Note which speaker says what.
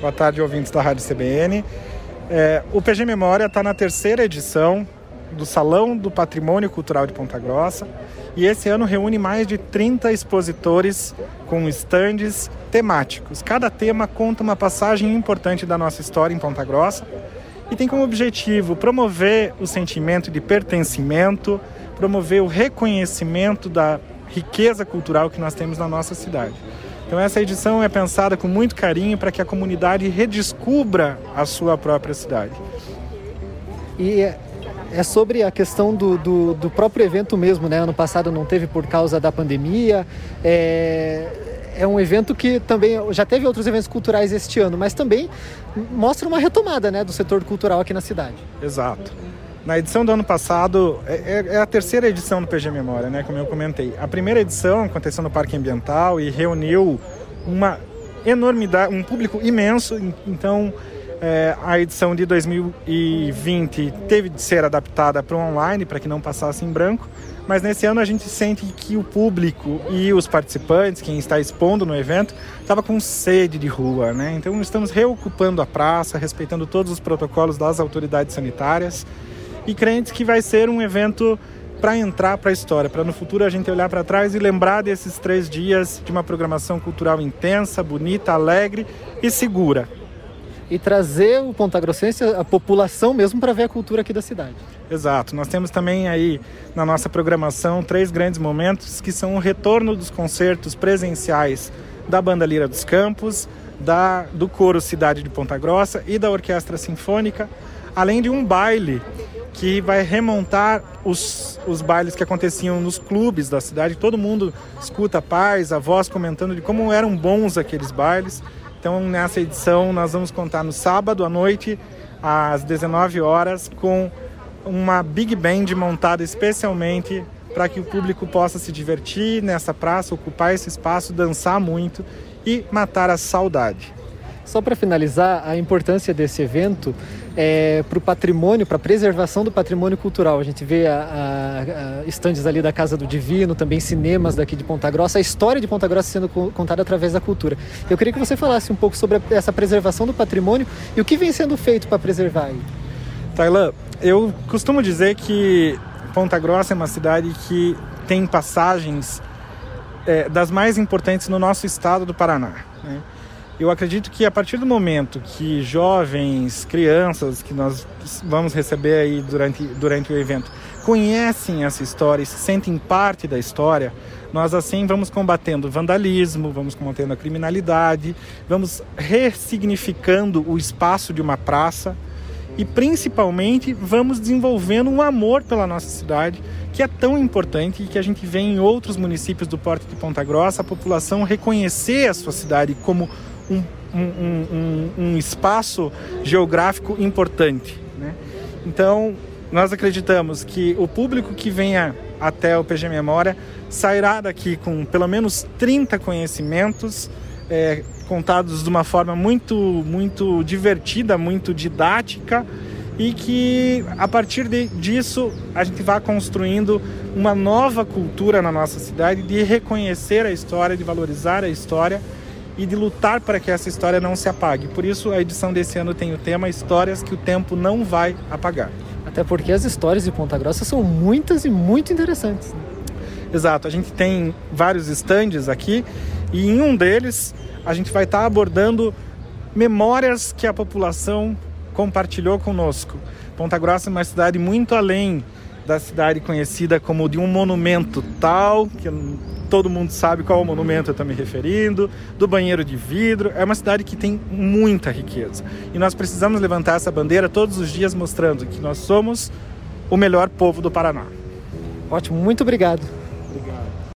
Speaker 1: Boa tarde, ouvintes da Rádio CBN. É, o PG Memória está na terceira edição do Salão do Patrimônio Cultural de Ponta Grossa e esse ano reúne mais de 30 expositores com estandes temáticos. Cada tema conta uma passagem importante da nossa história em Ponta Grossa e tem como objetivo promover o sentimento de pertencimento, promover o reconhecimento da riqueza cultural que nós temos na nossa cidade. Então essa edição é pensada com muito carinho para que a comunidade redescubra a sua própria cidade.
Speaker 2: E é sobre a questão do, do, do, próprio evento mesmo, né? Ano passado não teve por causa da pandemia. É, é um evento que também já teve outros eventos culturais este ano, mas também mostra uma retomada, né, do setor cultural aqui na cidade.
Speaker 1: Exato. Na edição do ano passado, é, é, é, a terceira edição do PG Memória, né, como eu comentei. A primeira edição aconteceu no Parque Ambiental e reuniu uma enormidade, um público imenso. Então, é, a edição de 2020 teve de ser adaptada para o online, para que não passasse em branco. Mas nesse ano a gente sente que o público e os participantes, quem está expondo no evento, estava com sede de rua, né? Então estamos reocupando a praça, respeitando todos os protocolos das autoridades sanitárias e crentes que vai ser um evento para entrar para a história, para no futuro a gente olhar para trás e lembrar desses três dias de uma programação cultural intensa, bonita, alegre e segura.
Speaker 2: E trazer o Ponta Grossense, a população mesmo, para ver a cultura aqui da cidade.
Speaker 1: Exato. Nós temos também aí na nossa programação três grandes momentos que são o retorno dos concertos presenciais da Banda Lira dos Campos, da, do Coro Cidade de Ponta Grossa e da Orquestra Sinfônica, além de um baile que vai remontar os, os bailes que aconteciam nos clubes da cidade. Todo mundo escuta pais, avós comentando de como eram bons aqueles bailes. Então, nessa edição, nós vamos contar no sábado à noite, às 19 horas, com uma big band montada especialmente para que o público possa se divertir nessa praça, ocupar esse espaço, dançar muito e matar a saudade.
Speaker 2: Só para finalizar, a importância desse evento é, para o patrimônio, para a preservação do patrimônio cultural. A gente vê a, a, a estandes ali da Casa do Divino, também cinemas daqui de Ponta Grossa, a história de Ponta Grossa sendo contada através da cultura. Eu queria que você falasse um pouco sobre essa preservação do patrimônio e o que vem sendo feito para preservar aí.
Speaker 1: Tailã, eu costumo dizer que Ponta Grossa é uma cidade que tem passagens é, das mais importantes no nosso estado do Paraná. Né? Eu acredito que a partir do momento que jovens, crianças que nós vamos receber aí durante, durante o evento conhecem essa história e se sentem parte da história, nós assim vamos combatendo o vandalismo, vamos combatendo a criminalidade, vamos ressignificando o espaço de uma praça e principalmente vamos desenvolvendo um amor pela nossa cidade que é tão importante e que a gente vê em outros municípios do Porto de Ponta Grossa a população reconhecer a sua cidade como um, um, um, um espaço geográfico importante. Né? Então, nós acreditamos que o público que venha até o PG Memória sairá daqui com pelo menos 30 conhecimentos é, contados de uma forma muito, muito divertida, muito didática e que a partir de, disso a gente vai construindo uma nova cultura na nossa cidade de reconhecer a história, de valorizar a história e de lutar para que essa história não se apague. Por isso, a edição desse ano tem o tema Histórias que o tempo não vai apagar.
Speaker 2: Até porque as histórias de Ponta Grossa são muitas e muito interessantes.
Speaker 1: Exato, a gente tem vários estandes aqui e em um deles a gente vai estar abordando memórias que a população compartilhou conosco. Ponta Grossa é uma cidade muito além da cidade conhecida como de um monumento tal, que todo mundo sabe qual monumento eu estou me referindo, do banheiro de vidro. É uma cidade que tem muita riqueza. E nós precisamos levantar essa bandeira todos os dias mostrando que nós somos o melhor povo do Paraná.
Speaker 2: Ótimo, muito obrigado.